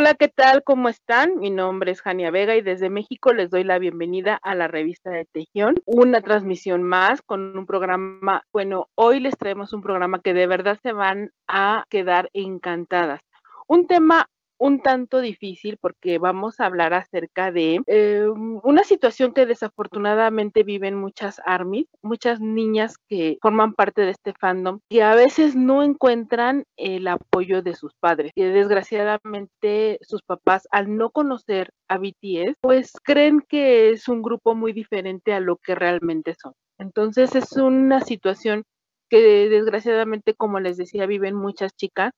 Hola, ¿qué tal? ¿Cómo están? Mi nombre es Jania Vega y desde México les doy la bienvenida a la revista de Tejión, una transmisión más con un programa, bueno, hoy les traemos un programa que de verdad se van a quedar encantadas. Un tema un tanto difícil porque vamos a hablar acerca de eh, una situación que desafortunadamente viven muchas armies, muchas niñas que forman parte de este fandom y a veces no encuentran el apoyo de sus padres. Y desgraciadamente sus papás al no conocer a BTS, pues creen que es un grupo muy diferente a lo que realmente son. Entonces es una situación que desgraciadamente, como les decía, viven muchas chicas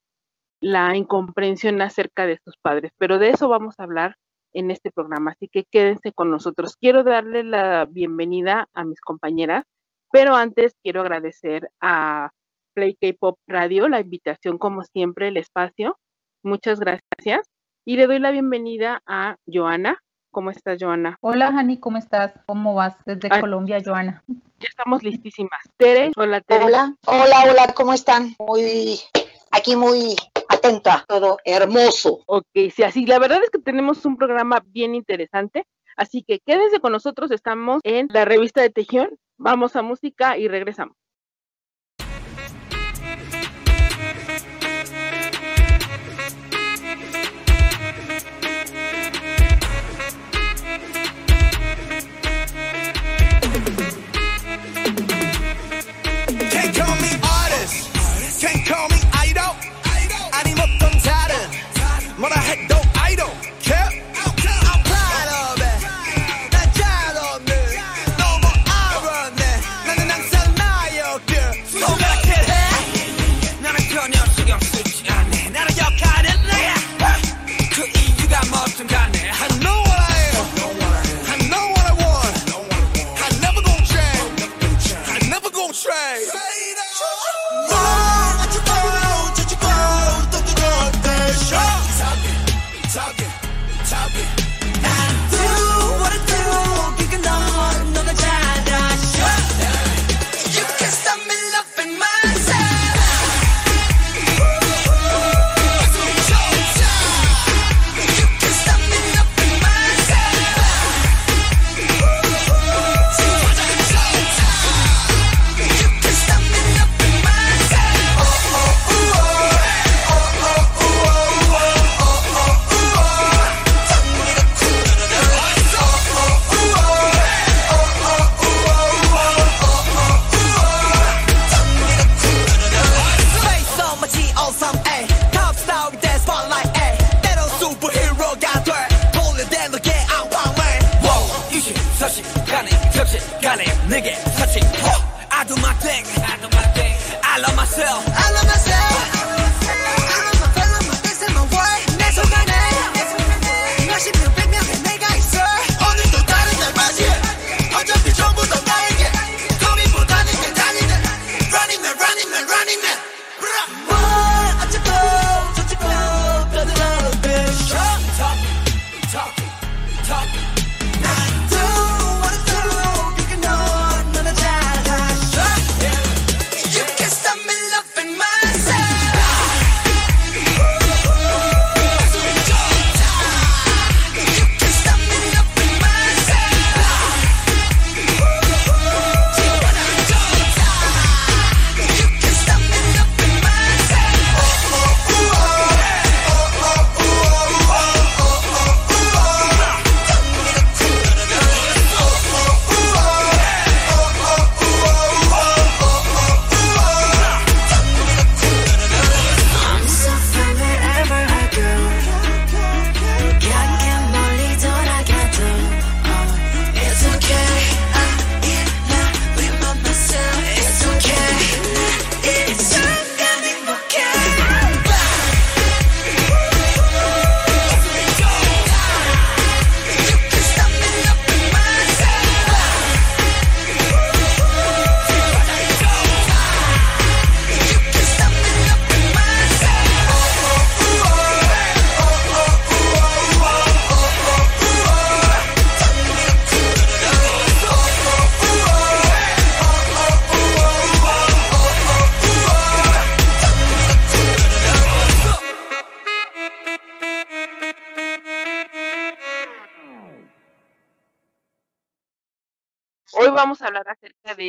la incomprensión acerca de sus padres. Pero de eso vamos a hablar en este programa, así que quédense con nosotros. Quiero darle la bienvenida a mis compañeras, pero antes quiero agradecer a Play K-Pop Radio la invitación, como siempre, el espacio. Muchas gracias. Y le doy la bienvenida a Joana. ¿Cómo estás, Joana? Hola, Jani, ¿cómo estás? ¿Cómo vas desde Colombia, Joana? Ya estamos listísimas. Tere, hola, Tere. Hola, hola, hola, ¿cómo están? Muy, aquí muy atenta, todo hermoso. Ok, sí, así, la verdad es que tenemos un programa bien interesante, así que quédense con nosotros, estamos en la revista de Tejión, vamos a música y regresamos.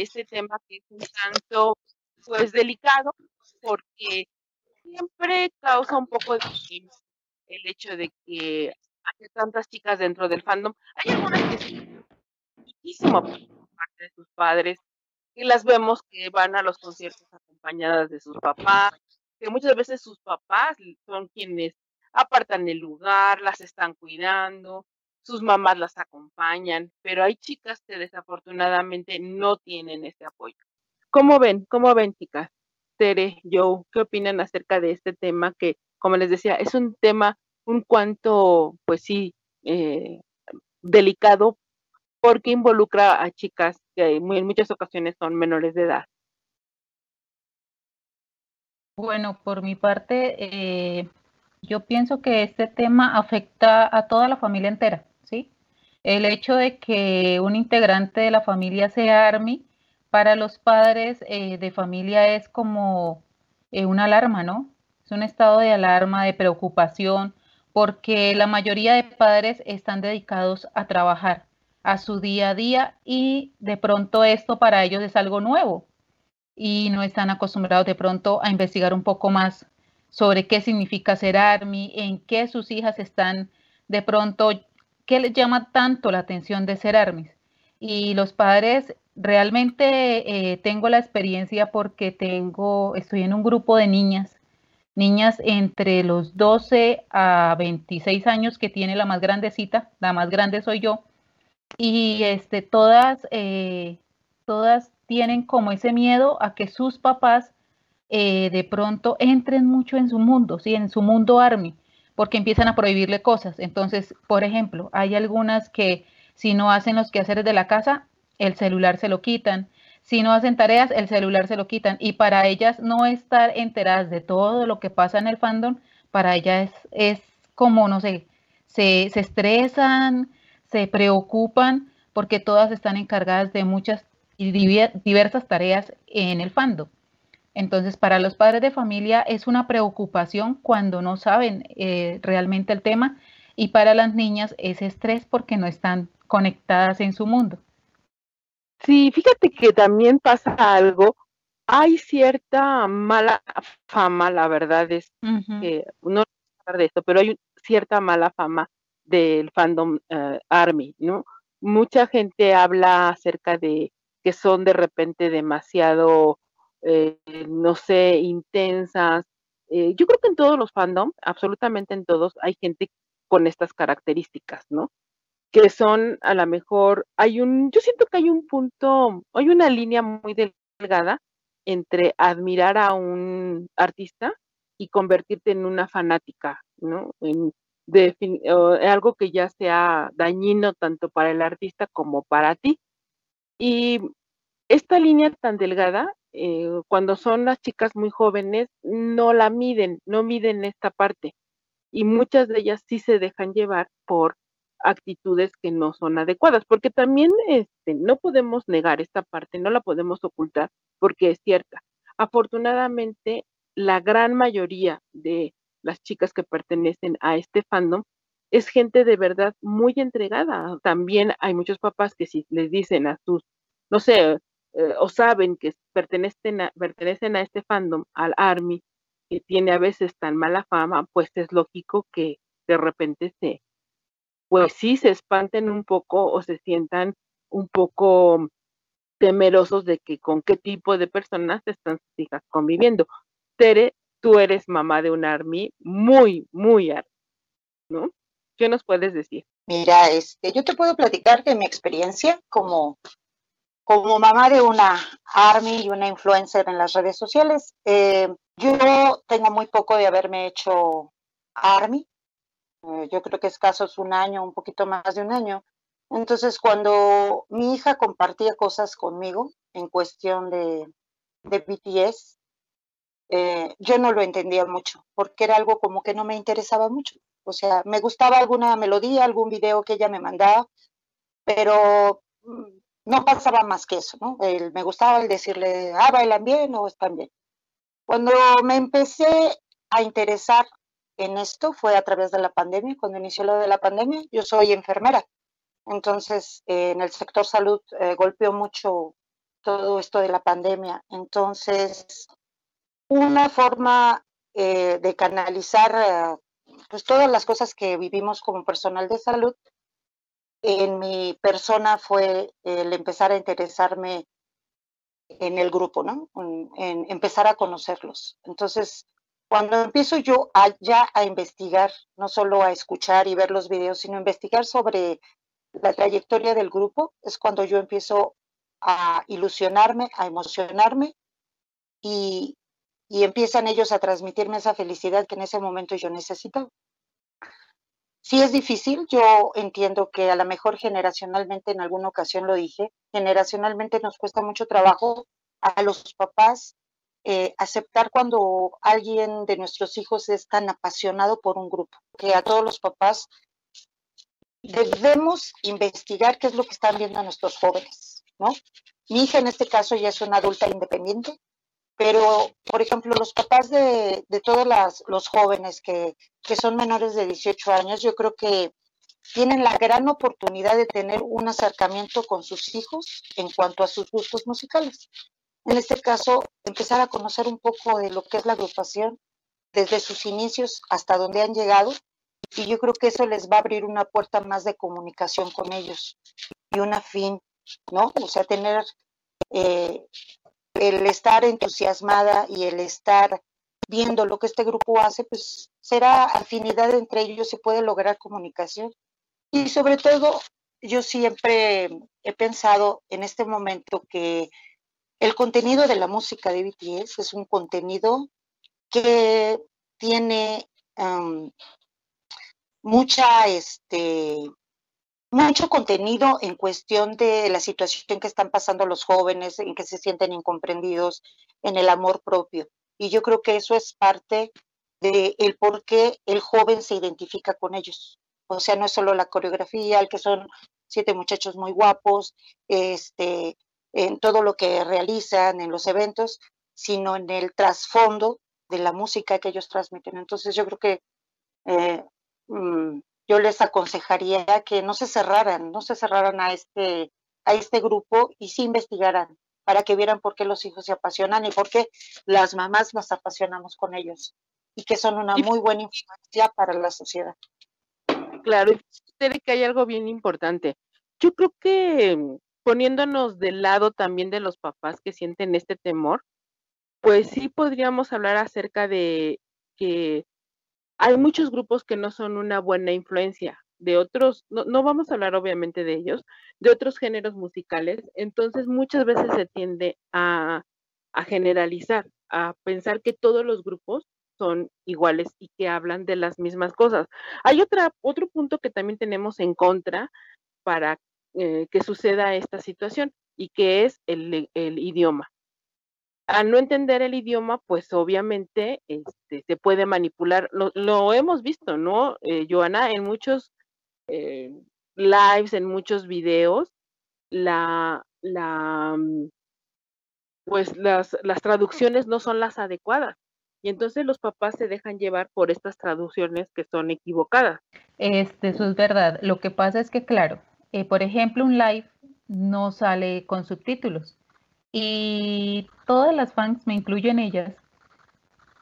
De este tema que es un tanto, pues, delicado, porque siempre causa un poco de el hecho de que hay tantas chicas dentro del fandom. Hay algunas que muchísimo por parte de sus padres, y las vemos que van a los conciertos acompañadas de sus papás, que muchas veces sus papás son quienes apartan el lugar, las están cuidando, sus mamás las acompañan, pero hay chicas que desafortunadamente no tienen ese apoyo. ¿Cómo ven? ¿Cómo ven, chicas? Tere, Joe, ¿qué opinan acerca de este tema que, como les decía, es un tema un cuanto, pues sí, eh, delicado porque involucra a chicas que en muchas ocasiones son menores de edad? Bueno, por mi parte, eh, yo pienso que este tema afecta a toda la familia entera, ¿sí? El hecho de que un integrante de la familia sea ARMY, para los padres eh, de familia es como eh, una alarma, ¿no? Es un estado de alarma, de preocupación, porque la mayoría de padres están dedicados a trabajar, a su día a día y de pronto esto para ellos es algo nuevo y no están acostumbrados de pronto a investigar un poco más sobre qué significa ser ARMY, en qué sus hijas están de pronto, qué les llama tanto la atención de ser ARMY. Y los padres, realmente eh, tengo la experiencia porque tengo, estoy en un grupo de niñas, niñas entre los 12 a 26 años que tiene la más grandecita, la más grande soy yo, y este, todas, eh, todas tienen como ese miedo a que sus papás eh, de pronto entren mucho en su mundo, ¿sí? en su mundo army, porque empiezan a prohibirle cosas. Entonces, por ejemplo, hay algunas que si no hacen los quehaceres de la casa, el celular se lo quitan. Si no hacen tareas, el celular se lo quitan. Y para ellas no estar enteradas de todo lo que pasa en el fandom, para ellas es, como, no sé, se, se estresan, se preocupan porque todas están encargadas de muchas y diversas tareas en el fandom. Entonces, para los padres de familia es una preocupación cuando no saben eh, realmente el tema y para las niñas es estrés porque no están conectadas en su mundo. Sí, fíjate que también pasa algo. Hay cierta mala fama, la verdad es que no hablar de esto, pero hay cierta mala fama del fandom eh, Army, ¿no? Mucha gente habla acerca de que son de repente demasiado, eh, no sé, intensas. Eh, yo creo que en todos los fandom, absolutamente en todos, hay gente con estas características, ¿no? Que son a lo mejor, hay un, yo siento que hay un punto, hay una línea muy delgada entre admirar a un artista y convertirte en una fanática, ¿no? En, algo que ya sea dañino tanto para el artista como para ti. Y esta línea tan delgada, eh, cuando son las chicas muy jóvenes, no la miden, no miden esta parte. Y muchas de ellas sí se dejan llevar por actitudes que no son adecuadas, porque también este, no podemos negar esta parte, no la podemos ocultar, porque es cierta. Afortunadamente, la gran mayoría de las chicas que pertenecen a este fandom, es gente de verdad muy entregada. También hay muchos papás que si les dicen a sus, no sé, eh, o saben que pertenecen a, pertenecen a este fandom, al ARMY, que tiene a veces tan mala fama, pues es lógico que de repente se, pues sí se espanten un poco o se sientan un poco temerosos de que con qué tipo de personas están sus hijas conviviendo. Tere tú eres mamá de un army muy, muy army, ¿no? ¿Qué nos puedes decir? Mira, este, yo te puedo platicar de mi experiencia como, como mamá de una army y una influencer en las redes sociales. Eh, yo tengo muy poco de haberme hecho army. Eh, yo creo que escasos un año, un poquito más de un año. Entonces, cuando mi hija compartía cosas conmigo en cuestión de, de BTS, eh, yo no lo entendía mucho, porque era algo como que no me interesaba mucho. O sea, me gustaba alguna melodía, algún video que ella me mandaba, pero mm, no pasaba más que eso, ¿no? me gustaba el decirle, ah, bailan bien o están bien. Cuando me empecé a interesar en esto fue a través de la pandemia, cuando inició lo de la pandemia, yo soy enfermera. Entonces, eh, en el sector salud eh, golpeó mucho todo esto de la pandemia. Entonces, una forma eh, de canalizar pues todas las cosas que vivimos como personal de salud en mi persona fue el empezar a interesarme en el grupo, ¿no? En, empezar a conocerlos. Entonces, cuando empiezo yo ya a investigar, no solo a escuchar y ver los videos, sino a investigar sobre la trayectoria del grupo, es cuando yo empiezo a ilusionarme, a emocionarme y, y empiezan ellos a transmitirme esa felicidad que en ese momento yo necesitaba. Sí es difícil, yo entiendo que a lo mejor generacionalmente, en alguna ocasión lo dije, generacionalmente nos cuesta mucho trabajo a los papás eh, aceptar cuando alguien de nuestros hijos es tan apasionado por un grupo, que a todos los papás debemos investigar qué es lo que están viendo nuestros jóvenes, ¿no? Mi hija en este caso ya es una adulta independiente, pero, por ejemplo, los papás de, todos los jóvenes que, que son menores de 18 años, yo creo que tienen la gran oportunidad de tener un acercamiento con sus hijos en cuanto a sus gustos musicales. En este caso, empezar a conocer un poco de lo que es la agrupación desde sus inicios hasta donde han llegado y yo creo que eso les va a abrir una puerta más de comunicación con ellos y un afín, ¿no? O sea, tener eh, el estar entusiasmada y el estar viendo lo que este grupo hace, pues será afinidad entre ellos, se puede lograr comunicación. Y sobre todo, yo siempre he pensado en este momento que el contenido de la música de BTS es un contenido que tiene mucha, este, mucho contenido en cuestión de la situación que están pasando los jóvenes, en que se sienten incomprendidos, en el amor propio. Y yo creo que eso es parte del el por qué el joven se identifica con ellos. O sea, no es solo la coreografía, el que son siete muchachos muy guapos, este, en todo lo que realizan, en los eventos, sino en el trasfondo de la música que ellos transmiten. Entonces yo creo que eh, mm, yo les aconsejaría que no se cerraran, no se cerraran a este, a este grupo y sí investigaran para que vieran por qué los hijos se apasionan y por qué las mamás nos apasionamos con ellos y que son una muy buena influencia para la sociedad. Claro, y que hay algo bien importante. Yo creo que mm, poniéndonos del lado también de los papás que sienten este temor, pues sí podríamos hablar acerca de que hay muchos grupos que no son una buena influencia de otros, no, vamos a hablar obviamente de ellos, de otros géneros musicales, entonces muchas veces se tiende a, generalizar, a pensar que todos los grupos son iguales y que hablan de las mismas cosas. Hay otra, otro punto que también tenemos en contra para eh, que suceda esta situación y que es el idioma al no entender el idioma, pues obviamente este, se puede manipular. Lo, hemos visto, ¿no, eh, Joana? En muchos eh, lives, en muchos videos, la, la, mm, pues las, las traducciones no son las adecuadas. Y entonces los papás se dejan llevar por estas traducciones que son equivocadas. Este, eso es verdad. Lo que pasa es que, claro, eh, por ejemplo, un live no sale con subtítulos. Y todas las fans, me incluyo en ellas,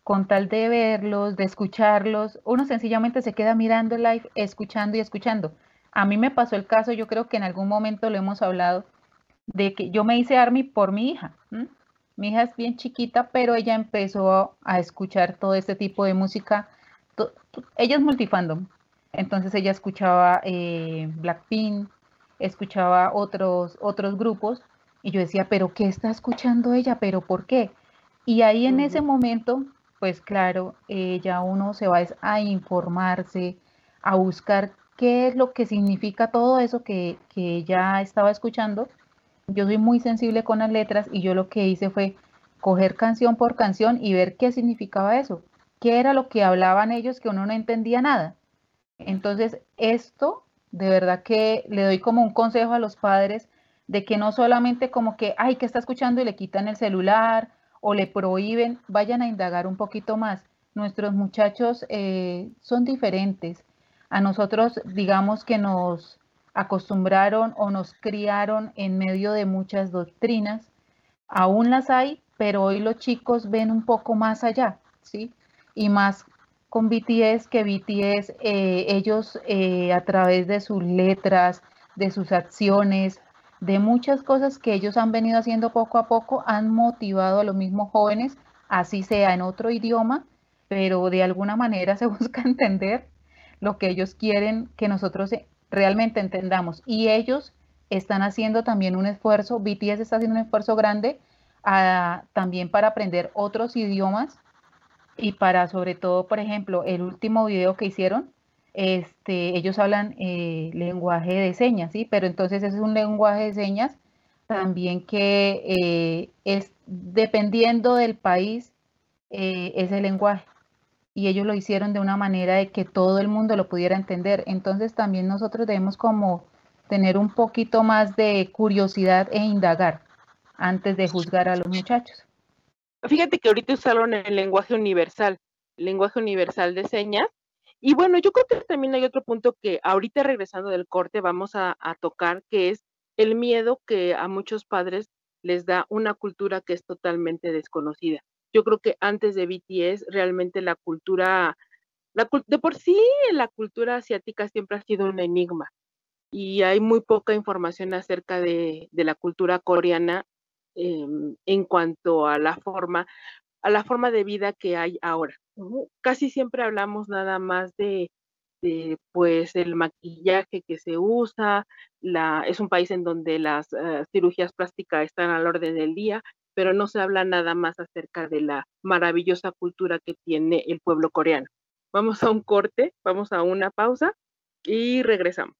con tal de verlos, de escucharlos, uno sencillamente se queda mirando el live, escuchando y escuchando. A mí me pasó el caso, yo creo que en algún momento lo hemos hablado, de que yo me hice Army por mi hija. Mi hija es bien chiquita, pero ella empezó a escuchar todo este tipo de música. Ella es multifandom, entonces ella escuchaba eh, Blackpink, escuchaba otros, otros grupos y yo decía, pero ¿qué está escuchando ella? ¿Pero por qué? Y ahí en ese momento, pues claro, ya uno se va a informarse, a buscar qué es lo que significa todo eso que, que ella estaba escuchando. Yo soy muy sensible con las letras y yo lo que hice fue coger canción por canción y ver qué significaba eso, qué era lo que hablaban ellos que uno no entendía nada. Entonces, esto de verdad que le doy como un consejo a los padres de que no solamente como que, ay, que está escuchando y le quitan el celular o le prohíben, vayan a indagar un poquito más. Nuestros muchachos eh, son diferentes. A nosotros, digamos que nos, acostumbraron o nos criaron en medio de muchas doctrinas. Aún las hay, pero hoy los chicos ven un poco más allá, ¿sí? Y más con BTS que BTS, eh, ellos eh, a través de sus letras, de sus acciones, de muchas cosas que ellos han venido haciendo poco a poco, han motivado a los mismos jóvenes, así sea en otro idioma, pero de alguna manera se busca entender lo que ellos quieren que nosotros realmente entendamos. Y ellos están haciendo también un esfuerzo, BTS está haciendo un esfuerzo grande ah, también para aprender otros idiomas y para sobre todo, por ejemplo, el último video que hicieron, este, ellos hablan eh, lenguaje de señas, ¿sí? Pero entonces es un lenguaje de señas también que eh, es dependiendo del país eh, ese lenguaje. Y ellos lo hicieron de una manera de que todo el mundo lo pudiera entender. Entonces también nosotros debemos como tener un poquito más de curiosidad e indagar antes de juzgar a los muchachos. Fíjate que ahorita usaron el lenguaje universal, el lenguaje universal de señas. Y bueno, yo creo que también hay otro punto que ahorita regresando del corte vamos a, tocar, que es el miedo que a muchos padres les da una cultura que es totalmente desconocida. Yo creo que antes de BTS realmente la cultura, de por sí la cultura asiática siempre ha sido un enigma y hay muy poca información acerca de, de la cultura coreana Em, en cuanto a la forma, a la forma de vida que hay ahora. Casi siempre hablamos nada más de, pues el maquillaje que se usa, es un país en donde las eh, cirugías plásticas están al orden del día, pero no se habla nada más acerca de la maravillosa cultura que tiene el pueblo coreano. Vamos a un corte, vamos a una pausa y regresamos.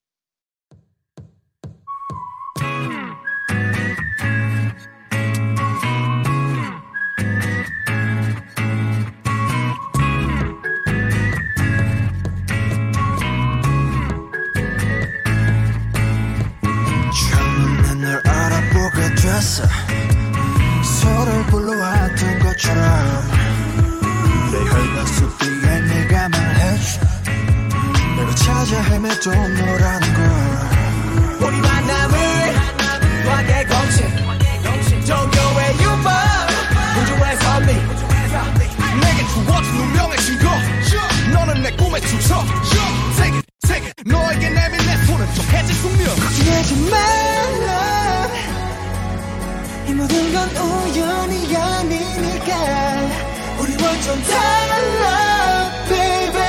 됐어. 서로 불러왔던 것처럼. 내 혈관 속 뒤에 네가 말해줘. 내가 찾아 헤매도 너라는 걸. 우리 만남을 과거의 공식 정교의 유머 우주의 선미 내게 주어진 운명의 증거 너는 내 꿈의 주석 세계 세계 너에게 내민 내 손은 좀 해질 숙명. 걱정하지 말라. 이 모든 건 우연이 아니니까. 우리 완전 달라 baby.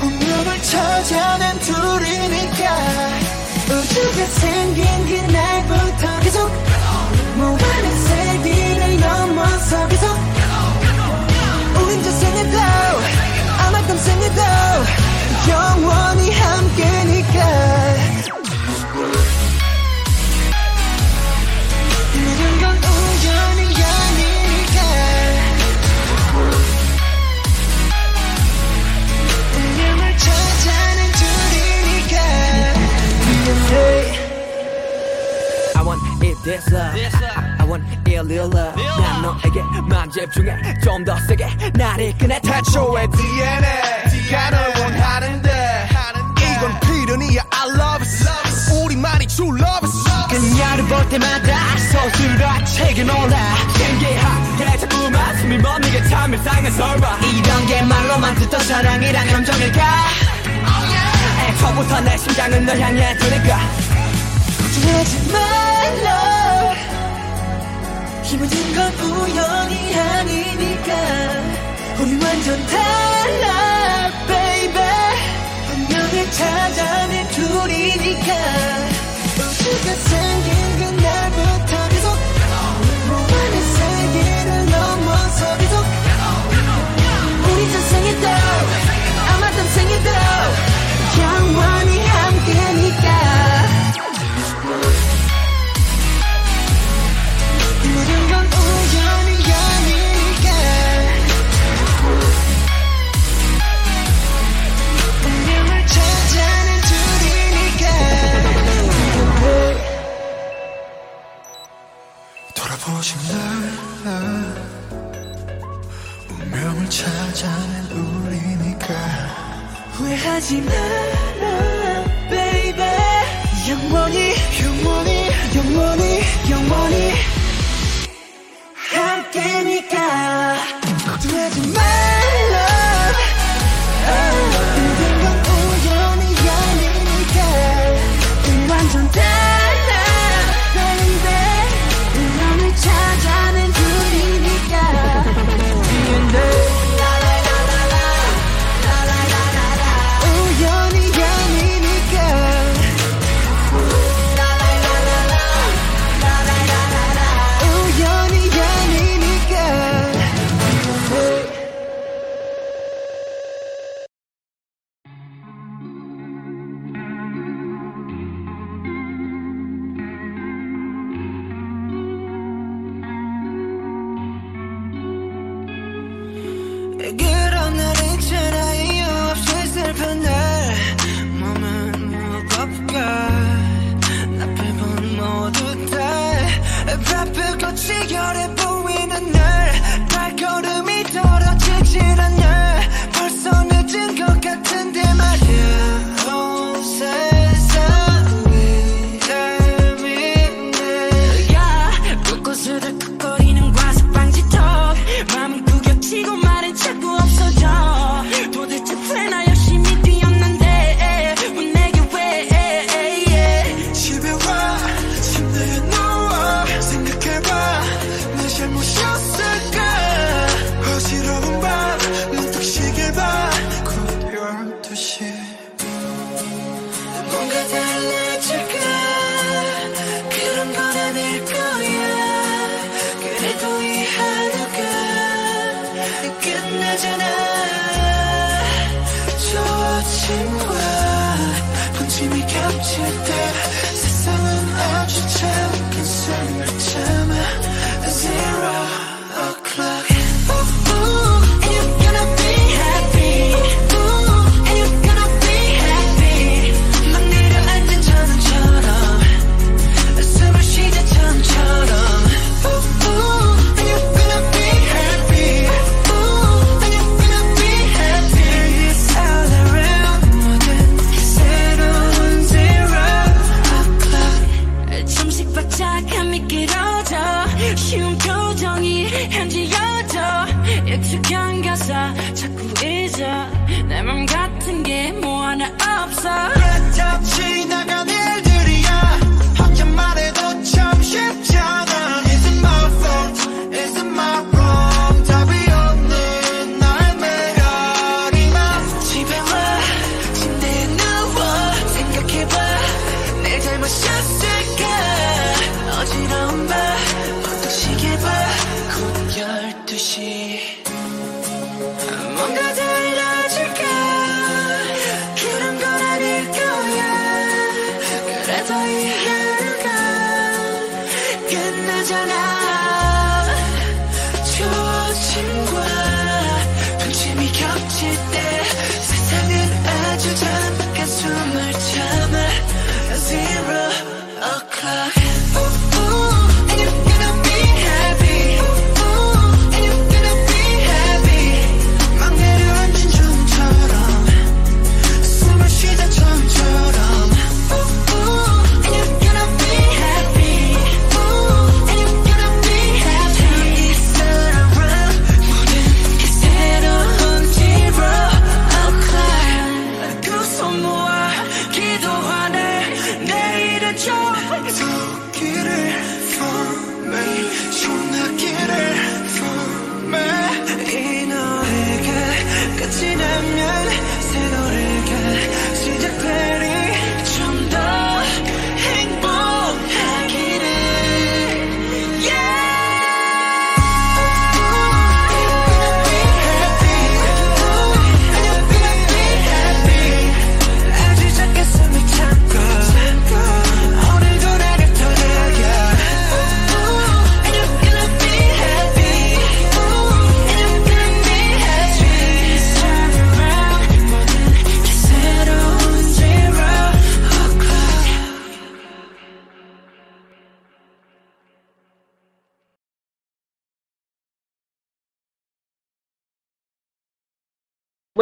운명을 찾아낸 둘이니까. 우주가 생긴 그날부터 계속 모아낸 세기를 넘어서 계속 우린 저생에도 아마 깜생에도 영원히 함께니까 this love I want a little love. 난 너에게만 집중해 좀 더 세게 나를 꺼내 태초의 DNA 가 널 원하는데. 이건 필연이야. I love it. 우리만이 true love it. 그녀를 볼 때마다 서술같이 놀라. 신기하게 자꾸만 숨이 멎는 참 이상한 설마. 이런 게 말로만 듣던 사랑이란 감정일까? 애초부터 내 심장은 널 향해 두니까 하지 말라 이 모든 건 우연이 아니니까 우리 완전 달라 baby. 운명을 찾아낸 둘이니까. 우주가 생긴 그날부터 계속. 무한의 세계를 넘어서 계속. 우리 전생에도 아마 딴생에도 영원히 함께니까 돌아보신 날. 운명을 찾아낸 우리니까. 후회하지 마라 영원히 영원히 영원히 영원히 함께니까. 걱정하지 마.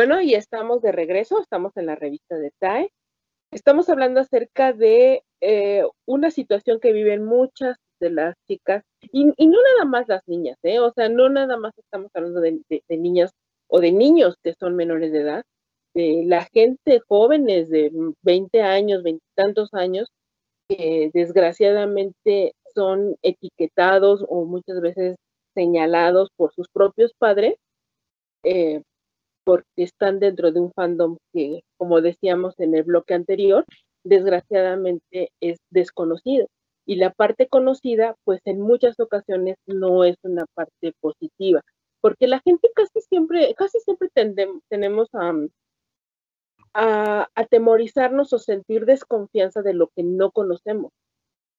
Bueno, y estamos de regreso, estamos en la revista de TAE. Estamos hablando acerca de eh, una situación que viven muchas de las chicas, y, y, no nada más las niñas, ¿eh? o sea, no nada más estamos hablando de, de, de niñas o de niños que son menores de edad, eh, la gente jóvenes de 20 años, veintitantos años, que eh, desgraciadamente son etiquetados o muchas veces señalados por sus propios padres eh, porque están dentro de un fandom que, como decíamos en el bloque anterior, desgraciadamente es desconocido. Y la parte conocida, pues en muchas ocasiones no es una parte positiva, porque la gente casi siempre, casi siempre tendem- tenemos a, a atemorizarnos o sentir desconfianza de lo que no conocemos.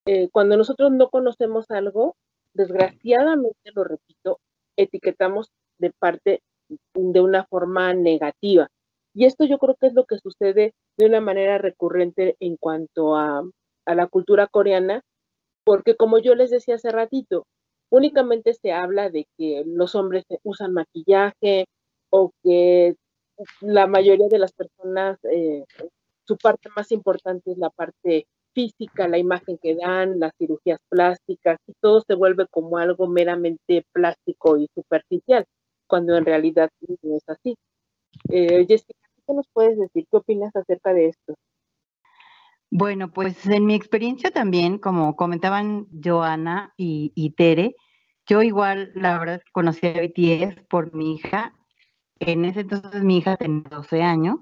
Eh, cuando nosotros no conocemos algo, desgraciadamente, lo repito, etiquetamos de parte de una forma negativa. Y esto yo creo que es lo que sucede de una manera recurrente en cuanto a, a la cultura coreana, porque como yo les decía hace ratito, únicamente se habla de que los hombres usan maquillaje o que la mayoría de las personas, eh, su parte más importante es la parte física, la imagen que dan, las cirugías plásticas, y todo se vuelve como algo meramente plástico y superficial, cuando en realidad no es así. Eh, Jessica, ¿qué nos puedes decir? ¿Qué opinas acerca de esto? Bueno, pues en mi experiencia también, como comentaban Joana y, y Tere, yo igual, la verdad es que conocí a BTS por mi hija. En ese entonces mi hija tenía 12 años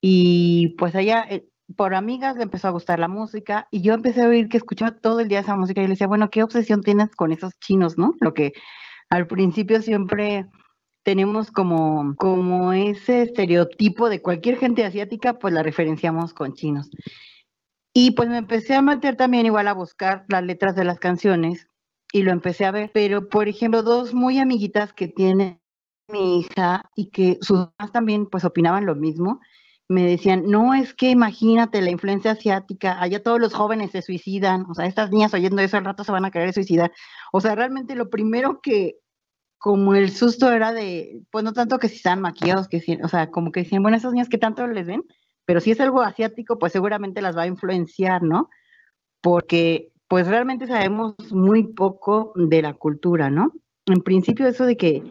y pues allá eh, por amigas le empezó a gustar la música y yo empecé a oír que escuchaba todo el día esa música y le decía, bueno, ¿qué obsesión tienes con esos chinos, no? Lo que al principio siempre tenemos como, como ese estereotipo de cualquier gente asiática, pues la referenciamos con chinos. Y pues me empecé a meter también igual a buscar las letras de las canciones y lo empecé a ver. Pero, por ejemplo, dos muy amiguitas que tiene mi hija y que sus mamás también pues opinaban lo mismo, me decían, no es que imagínate la influencia asiática, allá todos los jóvenes se suicidan, o sea, estas niñas oyendo eso al rato se van a querer suicidar. O sea, realmente lo primero que, como el susto era de, pues no tanto que si están maquillados, que si, o sea, como que decían, bueno, esas niñas que tanto les ven, pero si es algo asiático, pues seguramente las va a influenciar, ¿no? Porque pues realmente sabemos muy poco de la cultura, ¿no? En principio eso de que,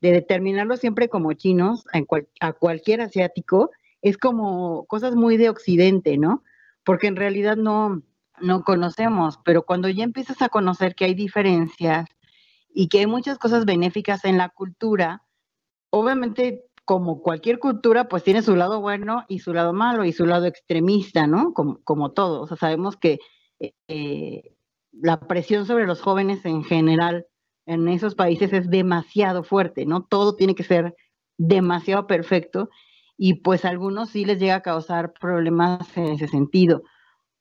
de determinarlo siempre como chinos, a, cual, a cualquier asiático, es como cosas muy de occidente, ¿no? Porque en realidad no, no conocemos, pero cuando ya empiezas a conocer que hay diferencias y que hay muchas cosas benéficas en la cultura, obviamente como cualquier cultura, pues tiene su lado bueno y su lado malo y su lado extremista, ¿no? Como, como. O sea, sabemos que eh, la presión sobre los jóvenes en general en esos países es demasiado fuerte, ¿no? Todo tiene que ser demasiado perfecto y pues a algunos sí les llega a causar problemas en ese sentido.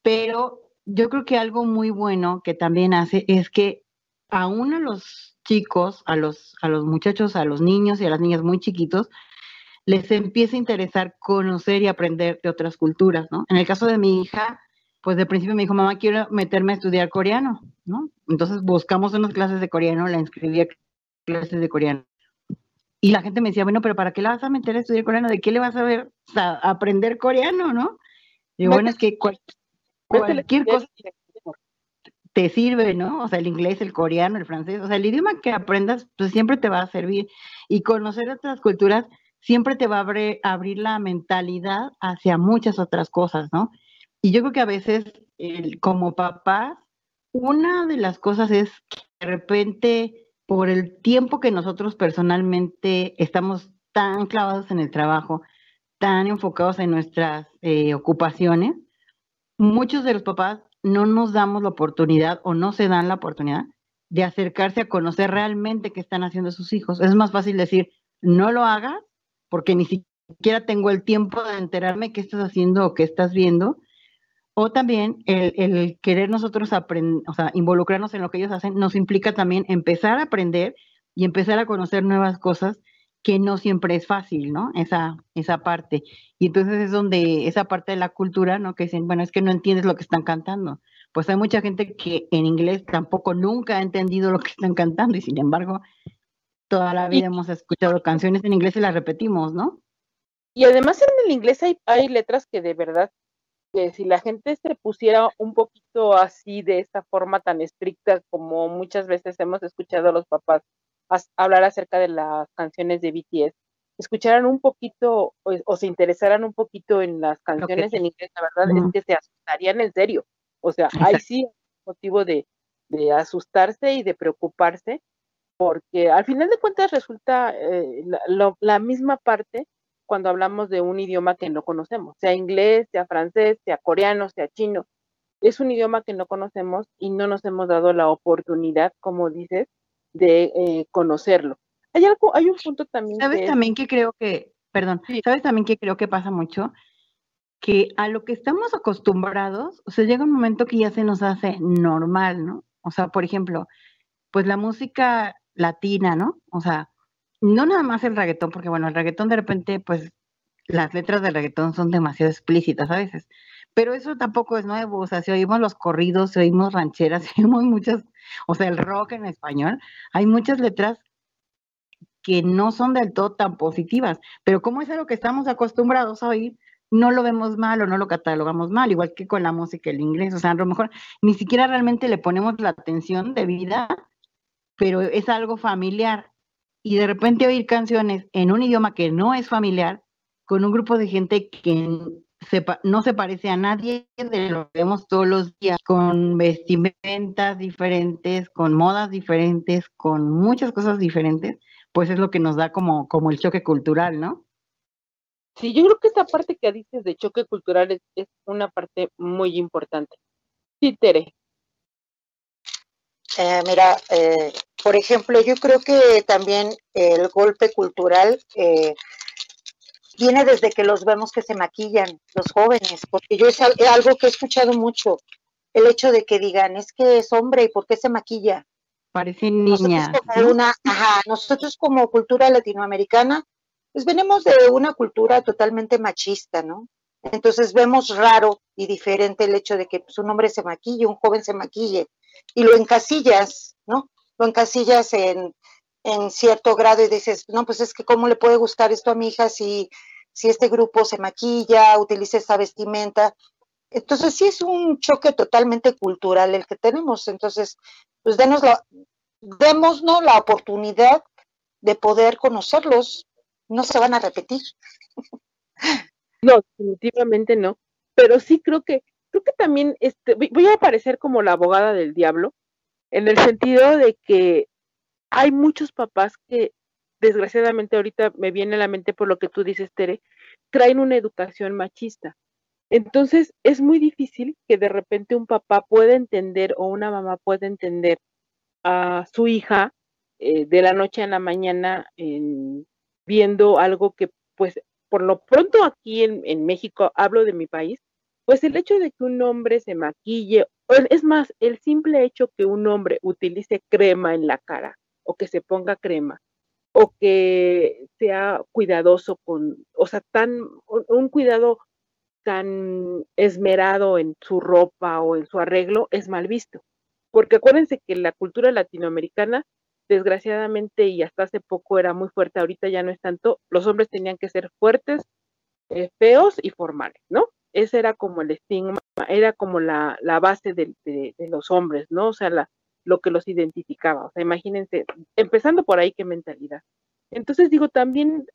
Pero yo creo que algo muy bueno que también hace es que aún a los chicos, a los, a los muchachos, a los niños y a las niñas muy chiquitos, les empieza a interesar conocer y aprender de otras culturas, ¿no? En el caso de mi hija, pues de principio me dijo, mamá, quiero meterme a estudiar coreano, ¿no? Entonces buscamos unas clases de coreano, la inscribí a clases de coreano. Y la gente me decía, bueno, pero ¿para qué la vas a meter a estudiar coreano? ¿De qué le vas a ver? Aprender coreano, ¿no? Digo, bueno, es que cual, cualquier cosa te sirve, ¿no? O sea, el inglés, el coreano, el francés, o sea, el idioma que aprendas, pues siempre te va a servir. Y conocer otras culturas siempre te va a abrir, abrir la mentalidad hacia muchas otras cosas, ¿no? Y yo creo que a veces, el, como papás, una de las cosas es que de repente, por el tiempo que nosotros personalmente estamos tan clavados en el trabajo, tan enfocados en nuestras eh, ocupaciones, muchos de los papás no nos damos la oportunidad o no se dan la oportunidad de acercarse a conocer realmente qué están haciendo sus hijos. Es más fácil decir, no lo hagas porque ni siquiera tengo el tiempo de enterarme qué estás haciendo o qué estás viendo. O también el, el querer nosotros aprender, o sea, involucrarnos en lo que ellos hacen, nos implica también empezar a aprender y empezar a conocer nuevas cosas que no siempre es fácil, ¿no? Esa, esa parte. Y entonces es donde esa parte de la cultura, ¿no? Que dicen, bueno, es que no entiendes lo que están cantando. Pues hay mucha gente que en inglés tampoco nunca ha entendido lo que están cantando y sin embargo toda la vida y, hemos escuchado canciones en inglés y las repetimos, ¿no? Y además en el inglés hay, hay letras que de verdad que si la gente se pusiera un poquito así de esta forma tan estricta como muchas veces hemos escuchado a los papás hablar acerca de las canciones de BTS, escucharan un poquito o, o se interesaran un poquito en las canciones en inglés, la verdad Ujú. es que se asustarían en serio. O sea, ahí Exacto. sí hay motivo de, de asustarse y de preocuparse, porque al final de cuentas resulta eh, la, lo- la misma parte cuando hablamos de un idioma que no conocemos, sea inglés, sea francés, sea coreano, sea chino. Es un idioma que no conocemos y no nos hemos dado la oportunidad, como dices, de eh, conocerlo. Hay algo, hay un punto también ¿Sabes que es- también que creo que, perdón, Sí. ¿sabes también que creo que pasa mucho? Que a lo que estamos acostumbrados, o sea, llega un momento que ya se nos hace normal, ¿no? O sea, por ejemplo, pues la música latina, ¿no? O sea, no nada más el reggaetón, porque bueno, el reggaetón de repente, pues las letras del reggaetón son demasiado explícitas a veces, pero eso tampoco es nuevo, o sea, si oímos los corridos, si oímos rancheras, si oímos muchas, o sea, el rock en español, hay muchas letras que no son del todo tan positivas, pero como es algo que estamos acostumbrados a oír, no lo vemos mal o no lo catalogamos mal, igual que con la música el inglés, o sea, a lo mejor ni siquiera realmente le ponemos la atención debida, pero es algo familiar. Y de repente oír canciones en un idioma que no es familiar, con un grupo de gente que se pa- no se parece a nadie de lo que vemos todos los días, con vestimentas diferentes, con modas diferentes, con muchas cosas diferentes, pues es lo que nos da como, como el choque cultural, ¿no? Sí, yo creo que esta parte que dices de choque cultural es, es una parte muy importante. Sí, Tere. Eh, mira, eh, por ejemplo, yo creo que también el golpe cultural eh, viene desde que los vemos que se maquillan, los jóvenes, porque yo es al- es algo que he escuchado mucho, el hecho de que digan, es que es hombre y por qué se maquilla. Parecen Nosotros niñas. como una, ajá, nosotros como cultura latinoamericana, pues venimos de una cultura totalmente machista, ¿no? Entonces vemos raro y diferente el hecho de que pues, un hombre se maquille, un joven se maquille, y lo encasillas, ¿no? Lo encasillas en, en cierto grado y dices, no, pues es que cómo le puede gustar esto a mi hija si, si este grupo se maquilla, utiliza esta vestimenta. Entonces sí es un choque totalmente cultural el que tenemos. Entonces, pues denos la, démosnos la oportunidad de poder conocerlos. No se van a repetir. No, definitivamente no. Pero sí creo que, creo que también este, voy- a parecer como la abogada del diablo, en el sentido de que hay muchos papás que, desgraciadamente, ahorita me viene a la mente por lo que tú dices, Tere, traen una educación machista. Entonces, es muy difícil que de repente un papá pueda entender o una mamá pueda entender a su hija eh, de la noche a la mañana en- viendo algo que, pues, por lo pronto aquí en, en México, hablo de mi país, pues el hecho de que un hombre se maquille, es más, el simple hecho que un hombre utilice crema en la cara o que se ponga crema o que sea cuidadoso con, o sea, tan, un un cuidado tan esmerado en su ropa o en su arreglo es mal visto. Porque acuérdense que la cultura latinoamericana, desgraciadamente y hasta hace poco era muy fuerte, ahorita ya no es tanto, los hombres tenían que ser fuertes, eh, feos y formales, ¿no? Ese era como el estigma, era como la, la base de, los hombres, ¿no? O sea, lo que los identificaba. O sea, imagínense, empezando por ahí, qué mentalidad. Entonces digo, también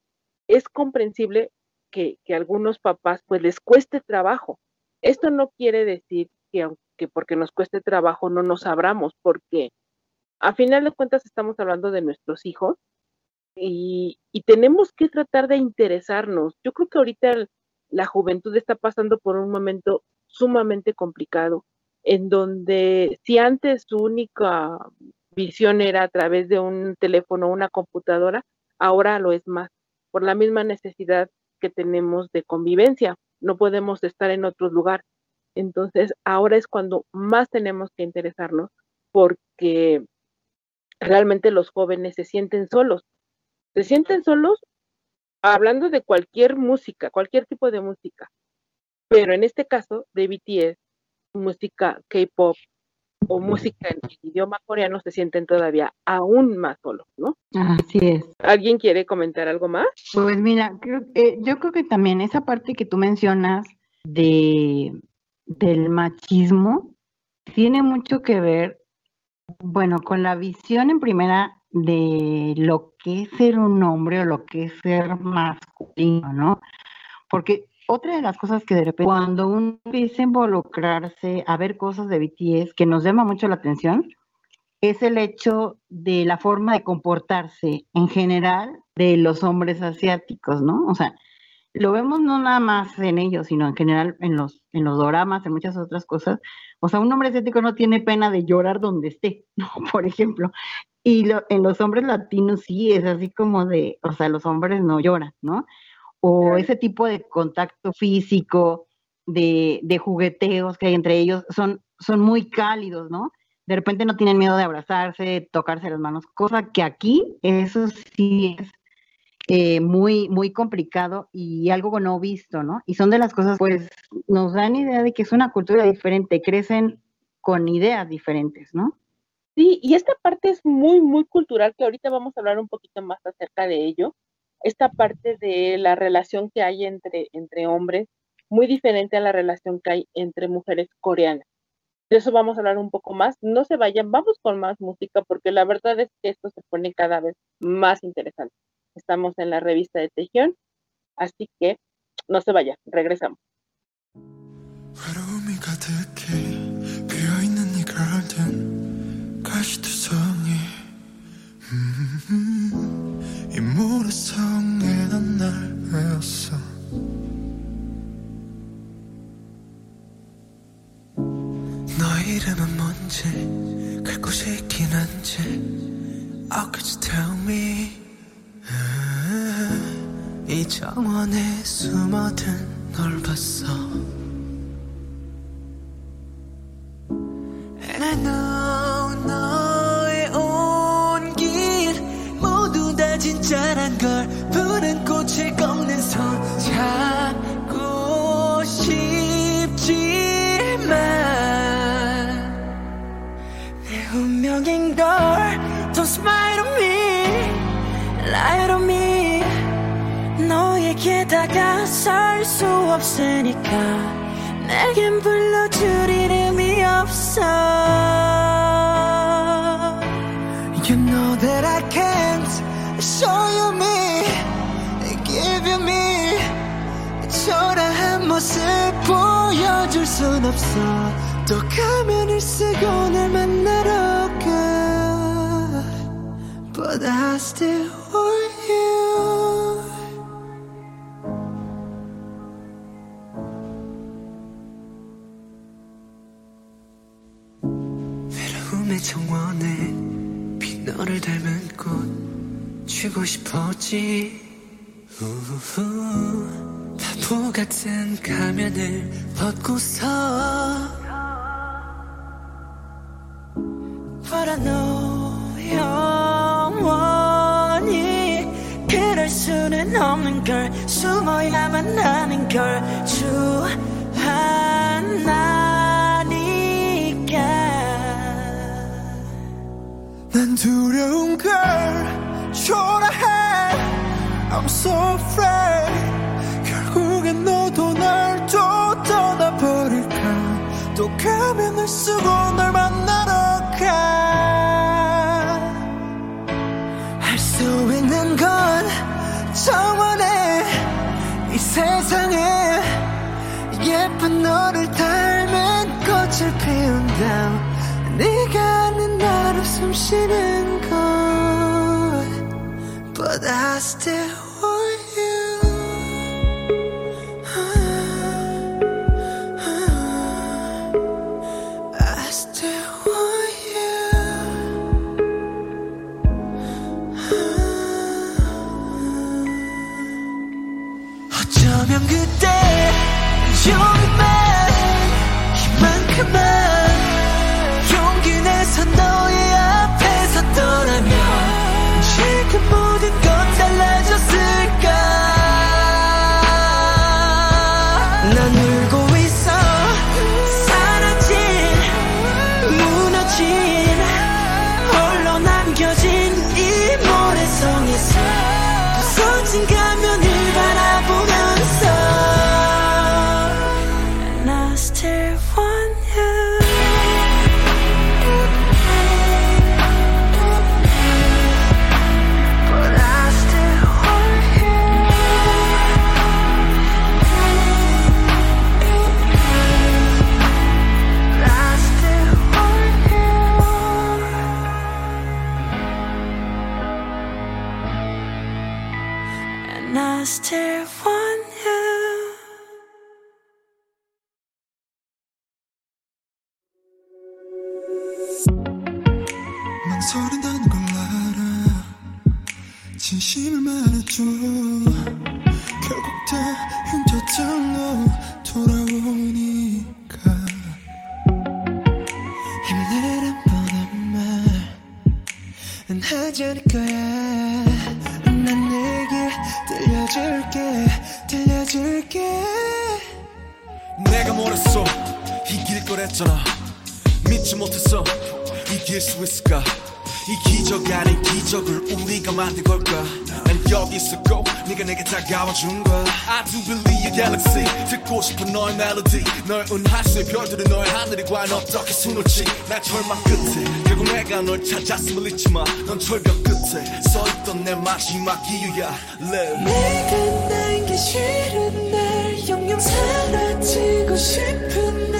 es comprensible que, que a algunos papás pues les cueste trabajo. Esto no quiere decir que aunque porque nos cueste trabajo no nos abramos, porque a final de cuentas estamos hablando de nuestros hijos y, y tenemos que tratar de interesarnos. Yo creo que ahorita la juventud está pasando por un momento sumamente complicado, en donde si antes su única visión era a través de un teléfono o una computadora, ahora lo es más, por la misma necesidad que tenemos de convivencia. No podemos estar en otro lugar. Entonces, ahora es cuando más tenemos que interesarnos porque realmente los jóvenes se sienten solos. Se sienten solos hablando de cualquier música, cualquier tipo de música. Pero en este caso, de BTS, música K-pop o música en idioma coreano, se sienten todavía aún más solos, ¿no? Así es. ¿Alguien quiere comentar algo más? Pues mira, creo- eh, yo creo que también esa parte que tú mencionas de, del machismo tiene mucho que ver, bueno, con la visión en primera de lo que es ser un hombre o lo que es ser masculino, ¿no? Porque otra de las cosas que de repente, cuando uno empieza a involucrarse a ver cosas de BTS que nos llama mucho la atención, es el hecho de la forma de comportarse en general de los hombres asiáticos, ¿no? O sea, lo vemos no nada más en ellos, sino en general en los, en los doramas, en muchas otras cosas. O sea, un hombre asiático no tiene pena de llorar donde esté, ¿no? Por ejemplo. Y lo- en los hombres latinos sí, es así como de, o sea, los hombres no lloran, ¿no? O ese tipo de contacto físico, de, de jugueteos que hay entre ellos, son, son muy cálidos, ¿no? De repente no tienen miedo de abrazarse, tocarse las manos, cosa que aquí eso sí es eh, muy, muy complicado y algo no visto, ¿no? Y son de las cosas, pues, nos dan idea de que es una cultura diferente, crecen con ideas diferentes, ¿no? Sí, y esta parte es muy, muy cultural, que ahorita vamos a hablar un poquito más acerca de ello. Esta parte de la relación que hay entre, entre hombres, muy diferente a la relación que hay entre mujeres coreanas. De eso vamos a hablar un poco más. No se vayan, vamos con más música, porque la verdad es que esto se pone cada vez más interesante. Estamos en la revista de Tejión, así que no se vayan, regresamos. 음, 이 모래성에 넌날 외웠어. 너 이름은 뭔지 갈 곳이 있긴 한지. How could you tell me? 음, 이 정원에 숨어든 널 봤어. And I know 너 Don't smile on me Lie on me 너에게 다가설 수 없으니까 내겐 불러줄 이름이 없어 You know that I can't show you me Give you me 초라한 모습 보여줄 순 없어 또 가면을 쓰고 날 만나러 가 But I still want you. 외로움의 정원에 빈 너를 닮은 꽃 쥐고 싶었지. 우후, 바보 같은 가면을 벗고서. But I know 영 없는 걸 숨어야만 하는 걸 주하나니까. 난 두려운 걸 초라해. I'm so afraid. 결국엔 너도 날 또 떠나버릴까. 또 가면을 쓰고 널 만나러 가 할 수 있는 건이 세상에 예쁜 너를 닮은 꽃을 피운다 네가 아는 나로 숨 쉬는 곳 But I still 다가와준 걸. I do believe your galaxy. 듣고 싶은 너의 멜로디 널 은하수의 별들은 너의 하늘이 과연 어떻게 수놓지. 나 절망 끝에 결국 내가 널 찾았음을 잊지 마넌 철벽 끝에 서있던 내 마지막 이유야. Live. 내가 날게 싫은 날 영영 사라지고 싶은 날.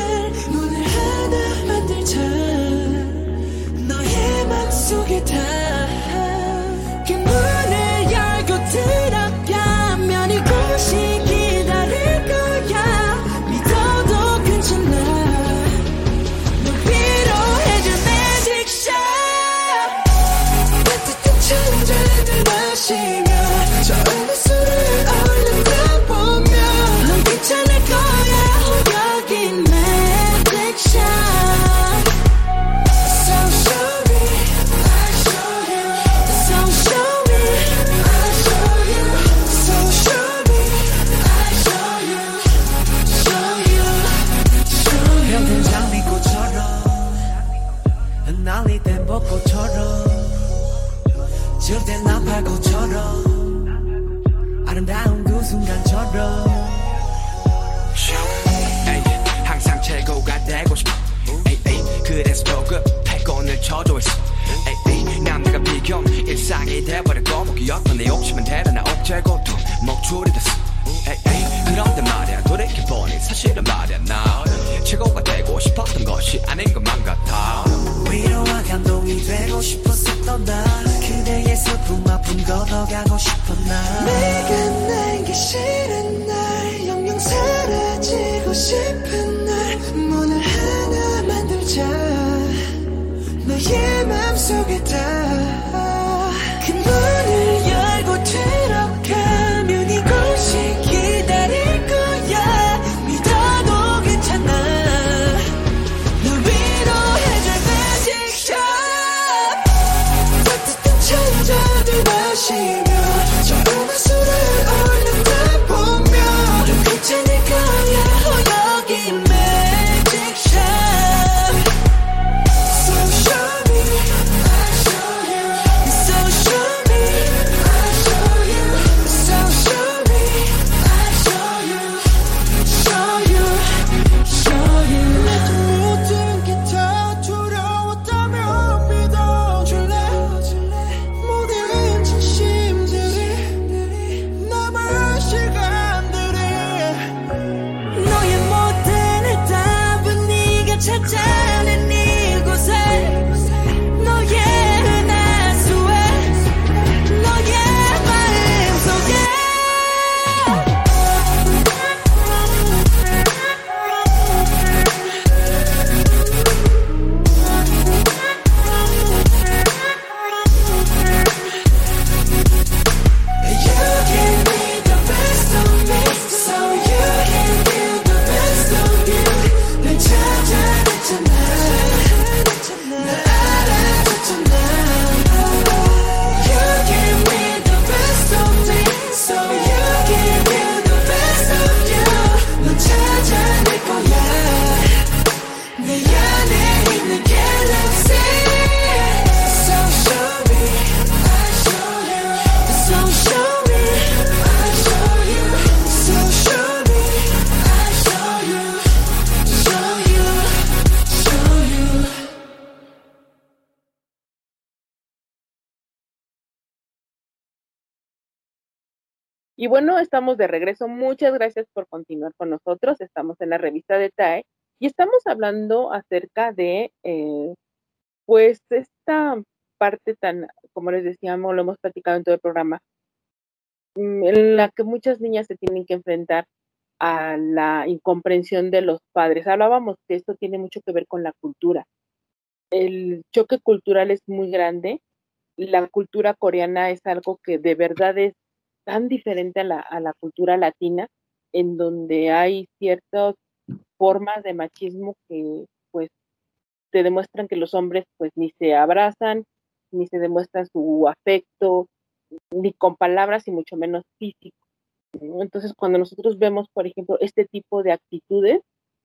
estamos de regreso. Muchas gracias por continuar con nosotros. Estamos en la revista de TAE y estamos hablando acerca de, eh, pues, esta parte tan, como les decíamos, lo hemos platicado en todo el programa, mm, en la que muchas niñas se tienen que enfrentar a la incomprensión de los padres. Hablábamos que esto tiene mucho que ver con la cultura. El choque cultural es muy grande. La cultura coreana es algo que de verdad es tan diferente a la, a la cultura latina, en donde hay ciertas formas de machismo que pues te demuestran que los hombres pues ni se abrazan, ni se demuestran su afecto, ni con palabras y mucho menos físico. Entonces, cuando nosotros vemos, por ejemplo, este tipo de actitudes,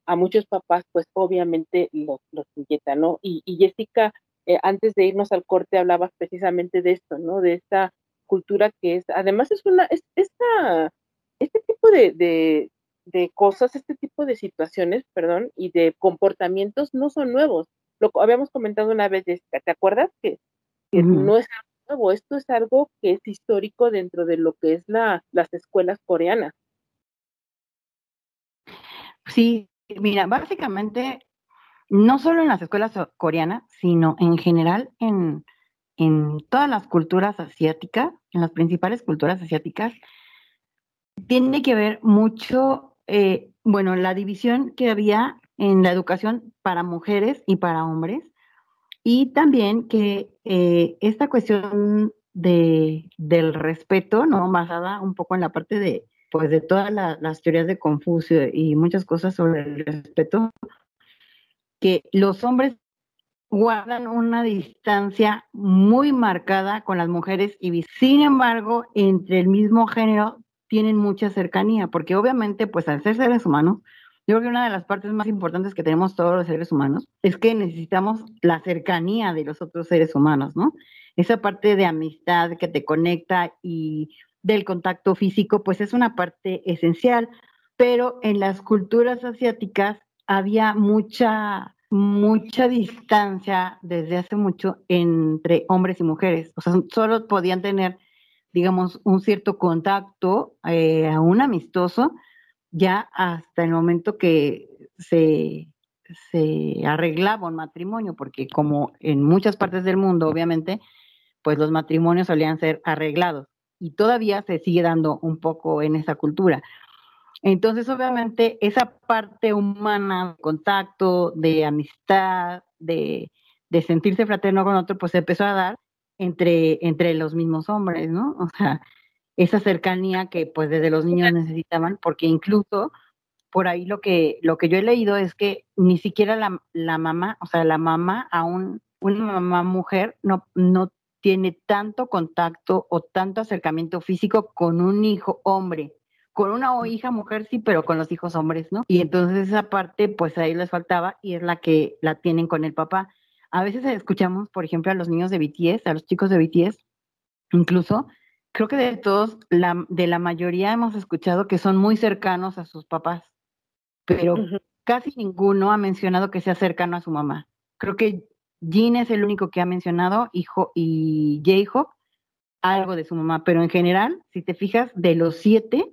a muchos papás, pues obviamente los, los inquieta, ¿no? Y, Jessica, eh, antes de irnos al corte, hablabas precisamente de esto, ¿no? De esta cultura que es, además es una, es, esta, este tipo de, de, de cosas, este tipo de situaciones, perdón, y de comportamientos no son nuevos. Lo habíamos comentado una vez, Jessica, ¿te acuerdas? Que, que no es algo nuevo, esto es algo que es histórico dentro de lo que es la, las escuelas coreanas. Sí, mira, básicamente, no solo en las escuelas coreanas, sino en general en, en todas las culturas asiáticas, en las principales culturas asiáticas, tiene que ver mucho, eh, bueno, la división que había en la educación para mujeres y para hombres, y también que eh, esta cuestión de, del respeto, ¿no? Basada un poco en la parte de, pues, de todas las teorías de Confucio y muchas cosas sobre el respeto, que los hombres guardan una distancia muy marcada con las mujeres y sin embargo entre el mismo género tienen mucha cercanía, porque obviamente pues al ser seres humanos yo creo que una de las partes más importantes que tenemos todos los seres humanos es que necesitamos la cercanía de los otros seres humanos, ¿no? Esa parte de amistad que te conecta y del contacto físico, pues es una parte esencial, pero en las culturas asiáticas había mucha mucha distancia desde hace mucho entre hombres y mujeres. O sea, solo podían tener, digamos, un cierto contacto, eh, aún amistoso, ya hasta el momento que se, se arreglaba un matrimonio, porque como en muchas partes del mundo, obviamente, pues los matrimonios solían ser arreglados y todavía se sigue dando un poco en esa cultura. Entonces, obviamente, esa parte humana, contacto, de amistad, de, de sentirse fraterno con otro, pues se empezó a dar entre, entre los mismos hombres, ¿no? O sea, esa cercanía que pues desde los niños necesitaban, porque incluso por ahí lo que, lo que yo he leído es que ni siquiera la, la mamá, o sea, la mamá aún, una mamá mujer no, no tiene tanto contacto o tanto acercamiento físico con un hijo hombre. Con una hija mujer sí, pero con los hijos hombres, ¿no? Y entonces esa parte, pues ahí les faltaba y es la que la tienen con el papá. A veces escuchamos, por ejemplo, a los niños de BTS, a los chicos de BTS, incluso, creo que de todos, la, de la mayoría hemos escuchado que son muy cercanos a sus papás, pero casi ninguno ha mencionado que sea cercano a su mamá. Creo que Jean es el único que ha mencionado hijo, y J-Hope algo de su mamá, pero en general, si te fijas, de los siete,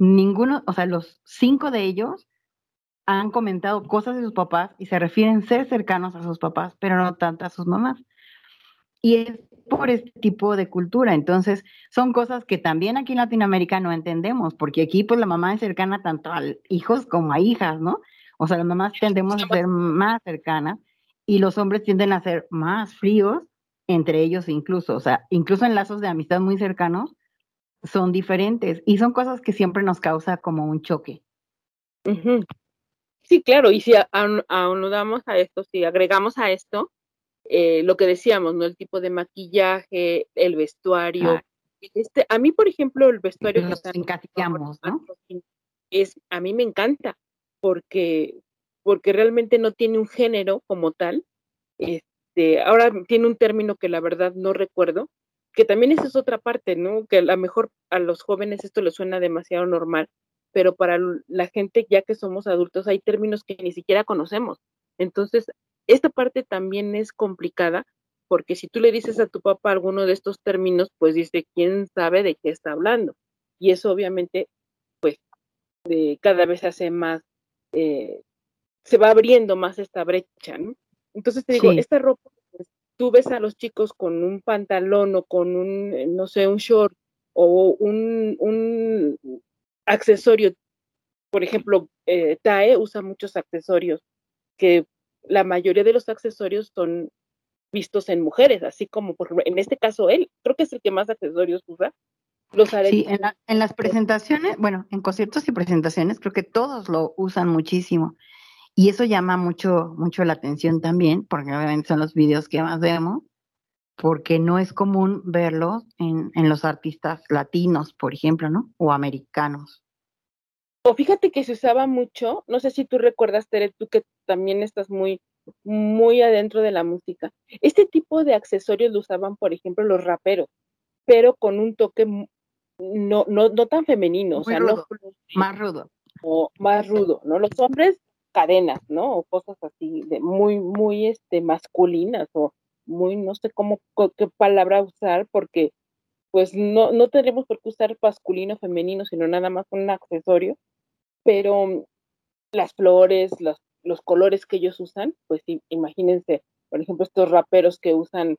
ninguno, o sea, los cinco de ellos han comentado cosas de sus papás y se refieren ser cercanos a sus papás, pero no tanto a sus mamás. Y es por este tipo de cultura. Entonces, son cosas que también aquí en Latinoamérica no entendemos, porque aquí pues la mamá es cercana tanto a hijos como a hijas, ¿no? O sea, las mamás tendemos a ser más cercanas y los hombres tienden a ser más fríos entre ellos incluso, o sea, incluso en lazos de amistad muy cercanos son diferentes y son cosas que siempre nos causa como un choque. Sí, claro, y si aunudamos a esto, si agregamos a esto, eh, lo que decíamos, ¿no? El tipo de maquillaje, el vestuario. Ah. Este, a mí, por ejemplo, el vestuario que encasillamos, ¿no? Es, a mí me encanta porque, porque realmente no tiene un género como tal. Este, ahora tiene un término que la verdad no recuerdo, que también esa es otra parte, ¿no? Que a lo mejor a los jóvenes esto les suena demasiado normal, pero para la gente ya que somos adultos hay términos que ni siquiera conocemos. Entonces, esta parte también es complicada porque si tú le dices a tu papá alguno de estos términos, pues dice, ¿quién sabe de qué está hablando? Y eso obviamente, pues, eh, cada vez se hace más, eh, se va abriendo más esta brecha, ¿no? Entonces te digo, esta ropa, tú ves a los chicos con un pantalón o con un, eh, no sé, un short o un, un accesorio, por ejemplo, eh, TAE usa muchos accesorios que la mayoría de los accesorios son vistos en mujeres, así como por ejemplo, en este caso él, creo que es el que más accesorios usa. Los sí, en, en, las presentaciones, bueno, en conciertos y presentaciones creo que todos lo usan muchísimo. Y eso llama mucho, mucho la atención también, porque obviamente son los videos que más vemos, porque no es común verlos en, en los artistas latinos, por ejemplo, ¿no? O americanos. O fíjate que se usaba mucho, no sé si tú recuerdas, Tere, tú que también estás muy, muy adentro de la música. Este tipo de accesorios lo usaban, por ejemplo, los raperos, pero con un toque no, no, no tan femenino, o sea, no más rudo. O más rudo, ¿no? Los hombres cadenas, ¿no? O cosas así de muy, muy este, masculinas o muy, no sé cómo, qué palabra usar, porque pues no, no tenemos por qué usar masculino, femenino, sino nada más un accesorio, pero las flores, los, los colores que ellos usan, pues imagínense, por ejemplo, estos raperos que usan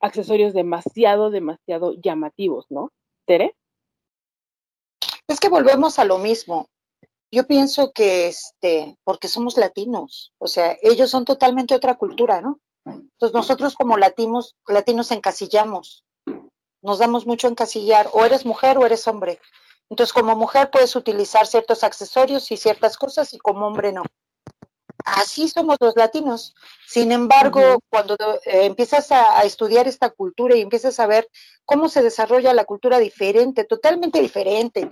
accesorios demasiado, demasiado llamativos, ¿no? Tere. Es que volvemos a lo mismo. Yo pienso que, este, porque somos latinos, o sea, ellos son totalmente otra cultura, ¿no? Entonces nosotros como latinos, latinos encasillamos, nos damos mucho encasillar, o eres mujer o eres hombre. Entonces como mujer puedes utilizar ciertos accesorios y ciertas cosas y como hombre no. Así somos los latinos. Sin embargo, cuando eh, empiezas a, a, estudiar esta cultura y empiezas a ver cómo se desarrolla la cultura diferente, totalmente diferente,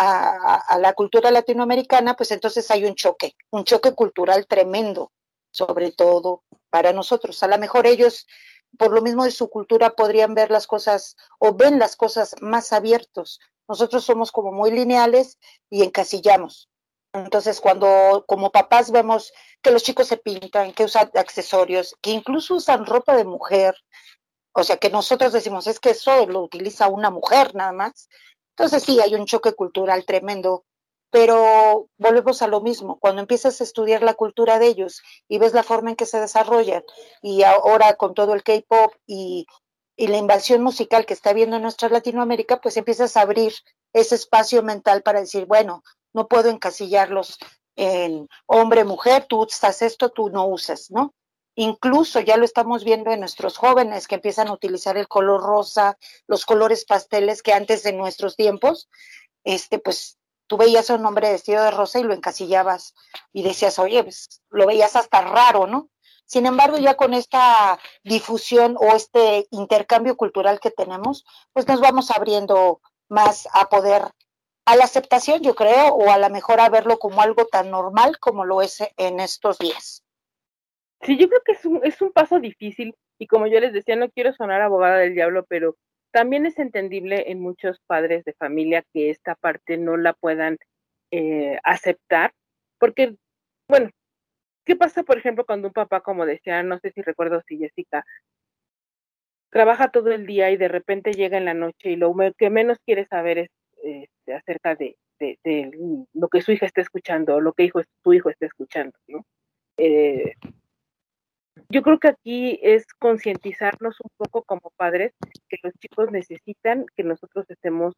a, la cultura latinoamericana, pues entonces hay un choque, un choque cultural tremendo, sobre todo para nosotros. A lo mejor ellos, por lo mismo de su cultura, podrían ver las cosas o ven las cosas más abiertos. Nosotros somos como muy lineales y encasillamos. Entonces, cuando como papás vemos que los chicos se pintan, que usan accesorios, que incluso usan ropa de mujer, o sea, que nosotros decimos, es que eso lo utiliza una mujer nada más, entonces sí, hay un choque cultural tremendo, pero volvemos a lo mismo, cuando empiezas a estudiar la cultura de ellos y ves la forma en que se desarrollan y ahora con todo el K-Pop y, y la invasión musical que está viendo en nuestra Latinoamérica, pues empiezas a abrir ese espacio mental para decir, bueno, no puedo encasillarlos en hombre, mujer, tú usas esto, tú no usas, ¿no? Incluso ya lo estamos viendo en nuestros jóvenes que empiezan a utilizar el color rosa, los colores pasteles que antes de nuestros tiempos, este, pues tú veías a un hombre vestido de rosa y lo encasillabas y decías, oye, pues lo veías hasta raro, ¿no? Sin embargo, ya con esta difusión o este intercambio cultural que tenemos, pues nos vamos abriendo más a poder, a la aceptación, yo creo, o a lo mejor a verlo como algo tan normal como lo es en estos días. Sí, yo creo que es un, es un paso difícil y como yo les decía, no quiero sonar abogada del diablo, pero también es entendible en muchos padres de familia que esta parte no la puedan eh, aceptar, porque, bueno, ¿qué pasa, por ejemplo, cuando un papá, como decía, no sé si recuerdo si Jessica, trabaja todo el día y de repente llega en la noche y lo que menos quiere saber es este, acerca de, de, de, lo que su hija está escuchando o lo que hijo, su hijo está escuchando, ¿no? Eh, yo creo que aquí es concientizarnos un poco como padres que los chicos necesitan que nosotros estemos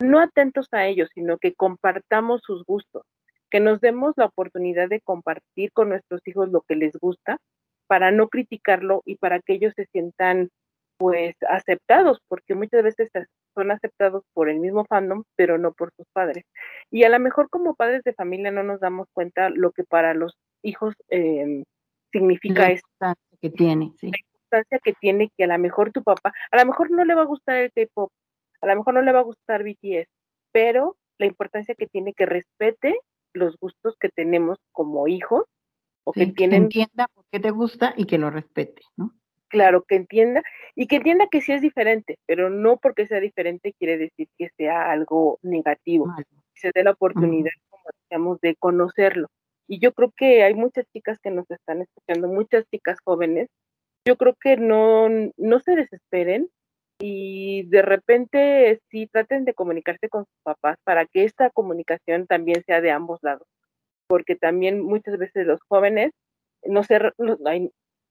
no atentos a ellos, sino que compartamos sus gustos, que nos demos la oportunidad de compartir con nuestros hijos lo que les gusta para no criticarlo y para que ellos se sientan pues aceptados, porque muchas veces son aceptados por el mismo fandom, pero no por sus padres. Y a lo mejor como padres de familia no nos damos cuenta lo que para los hijos eh, significa la importancia que tiene, sí. la importancia que tiene que a lo mejor tu papá, a lo mejor no le va a gustar el K-pop, a lo mejor no le va a gustar BTS, pero la importancia que tiene que respete los gustos que tenemos como hijos o sí, que tienen que entienda por qué te gusta y que lo respete, ¿no? Claro, que entienda y que entienda que sí es diferente, pero no porque sea diferente quiere decir que sea algo negativo. Vale. Se dé la oportunidad, uh -huh. como decíamos, de conocerlo. Y yo creo que hay muchas chicas que nos están escuchando, muchas chicas jóvenes. Yo creo que no, no se desesperen y de repente sí traten de comunicarse con sus papás para que esta comunicación también sea de ambos lados. Porque también muchas veces los jóvenes no se,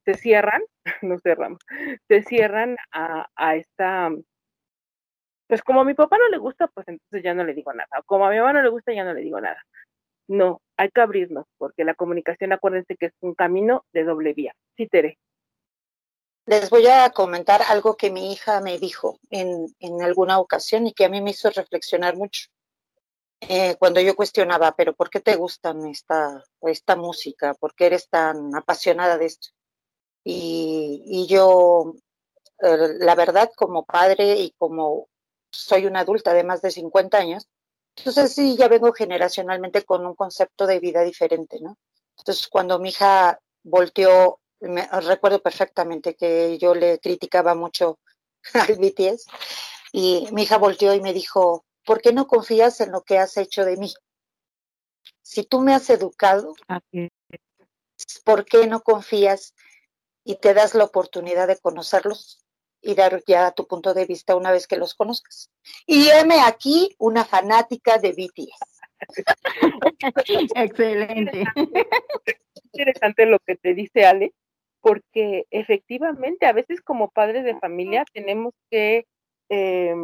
se cierran, no cerramos, se cierran a, a esta pues como a mi papá no le gusta, pues entonces ya no le digo nada. Como a mi mamá no le gusta, ya no le digo nada. No, hay que abrirnos, porque la comunicación, acuérdense que es un camino de doble vía. Sí, Tere. Les voy a comentar algo que mi hija me dijo en, en alguna ocasión y que a mí me hizo reflexionar mucho. Eh, cuando yo cuestionaba, pero ¿por qué te gustan esta, esta música? ¿Por qué eres tan apasionada de esto? Y, yo, eh, la verdad, como padre y como soy una adulta de más de 50 años, entonces sí, ya vengo generacionalmente con un concepto de vida diferente, ¿no? Entonces, cuando mi hija volteó, me, recuerdo perfectamente que yo le criticaba mucho al BTS, y mi hija volteó y me dijo, ¿por qué no confías en lo que has hecho de mí? Si tú me has educado, ¿por qué no confías y te das la oportunidad de conocerlos y dar ya tu punto de vista una vez que los conozcas? Y heme aquí una fanática de BTS. Excelente. Interesante lo que te dice Ale, porque efectivamente a veces como padres de familia tenemos que eh,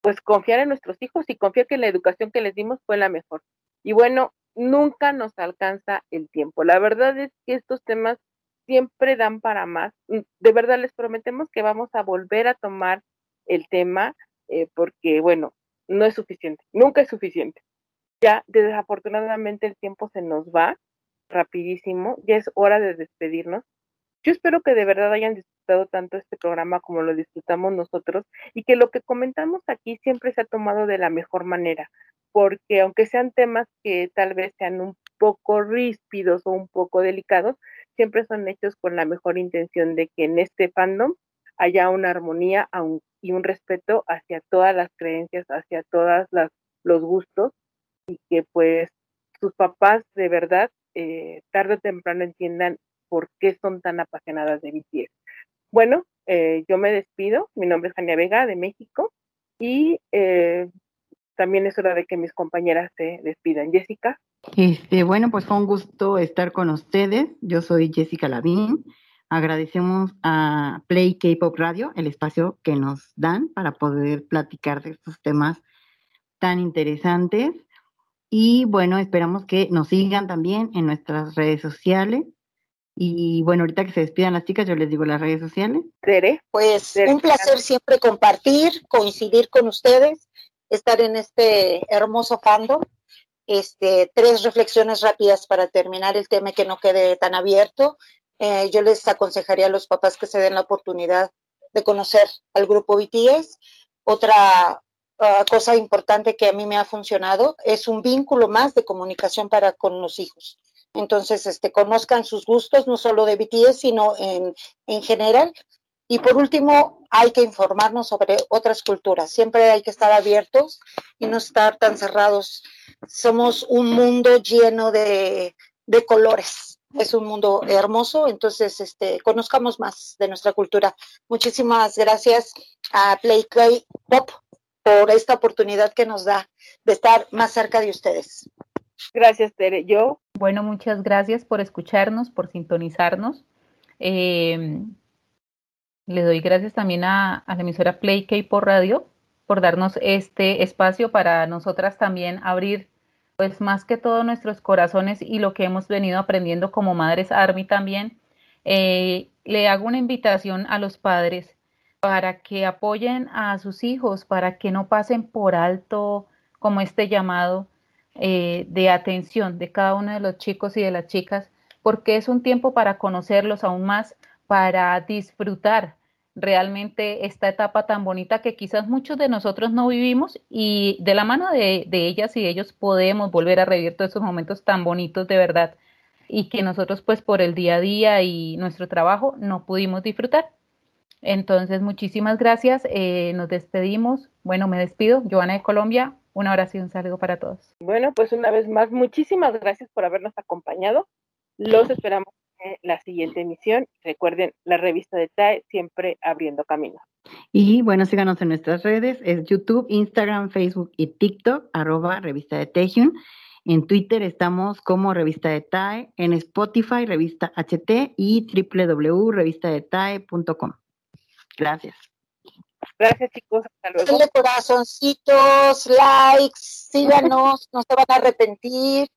pues confiar en nuestros hijos y confiar que la educación que les dimos fue la mejor. Y bueno, nunca nos alcanza el tiempo. La verdad es que estos temas siempre dan para más. Mm, de verdad les prometemos que vamos a volver a tomar el tema eh, porque, bueno, no es suficiente, nunca es suficiente. Ya desafortunadamente el tiempo se nos va rapidísimo, ya es hora de despedirnos. Yo espero que de verdad hayan disfrutado tanto este programa como lo disfrutamos nosotros y que lo que comentamos aquí siempre se ha tomado de la mejor manera, porque aunque sean temas que tal vez sean un poco ríspidos o un poco delicados, siempre son hechos con la mejor intención de que en este fandom haya una armonía y un respeto hacia todas las creencias, hacia todos los gustos y que pues sus papás de verdad eh, tarde o temprano entiendan por qué son tan apasionadas de BTS. Bueno, eh, yo me despido. Mi nombre es Jania Vega de México y eh, también es hora de que mis compañeras se despidan. Jessica. Este, bueno, pues fue un gusto estar con ustedes. Yo soy Jessica Lavín. Agradecemos a Play K-Pop Radio el espacio que nos dan para poder platicar de estos temas tan interesantes. Y bueno, esperamos que nos sigan también en nuestras redes sociales. Y bueno, ahorita que se despidan las chicas, yo les digo las redes sociales. Pues un placer siempre compartir, coincidir con ustedes, estar en este hermoso fandom. Este, tres reflexiones rápidas para terminar el tema que no quede tan abierto. Eh, yo les aconsejaría a los papás que se den la oportunidad de conocer al grupo BTS. Otra uh, cosa importante que a mí me ha funcionado es un vínculo más de comunicación para con los hijos. Entonces, este, conozcan sus gustos, no solo de BTS, sino en, en general. Y por último, hay que informarnos sobre otras culturas. Siempre hay que estar abiertos y no estar tan cerrados. Somos un mundo lleno de, de colores. Es un mundo hermoso, entonces este, conozcamos más de nuestra cultura. Muchísimas gracias a Play Pop por esta oportunidad que nos da de estar más cerca de ustedes. Gracias, Tere. Yo. Bueno, muchas gracias por escucharnos, por sintonizarnos. Eh, le doy gracias también a, a la emisora Play K por radio por darnos este espacio para nosotras también abrir, pues más que todo nuestros corazones y lo que hemos venido aprendiendo como madres Army también. Eh, le hago una invitación a los padres para que apoyen a sus hijos, para que no pasen por alto como este llamado eh, de atención de cada uno de los chicos y de las chicas, porque es un tiempo para conocerlos aún más, para disfrutar realmente esta etapa tan bonita que quizás muchos de nosotros no vivimos y de la mano de, de ellas y ellos podemos volver a revivir todos esos momentos tan bonitos de verdad y que nosotros pues por el día a día y nuestro trabajo no pudimos disfrutar. Entonces, muchísimas gracias. Eh, nos despedimos. Bueno, me despido. Joana de Colombia. Un abrazo y un saludo para todos. Bueno, pues una vez más, muchísimas gracias por habernos acompañado. Los esperamos en la siguiente emisión. Recuerden, la revista de TAE siempre abriendo camino. Y bueno, síganos en nuestras redes, es YouTube, Instagram, Facebook y TikTok, arroba revista de Tejion. En Twitter estamos como Revista de TAE, en Spotify, Revista HT y www.revistadetae.com. Gracias. Gracias chicos, hasta luego. Denle corazoncitos, likes, síganos, no se van a arrepentir.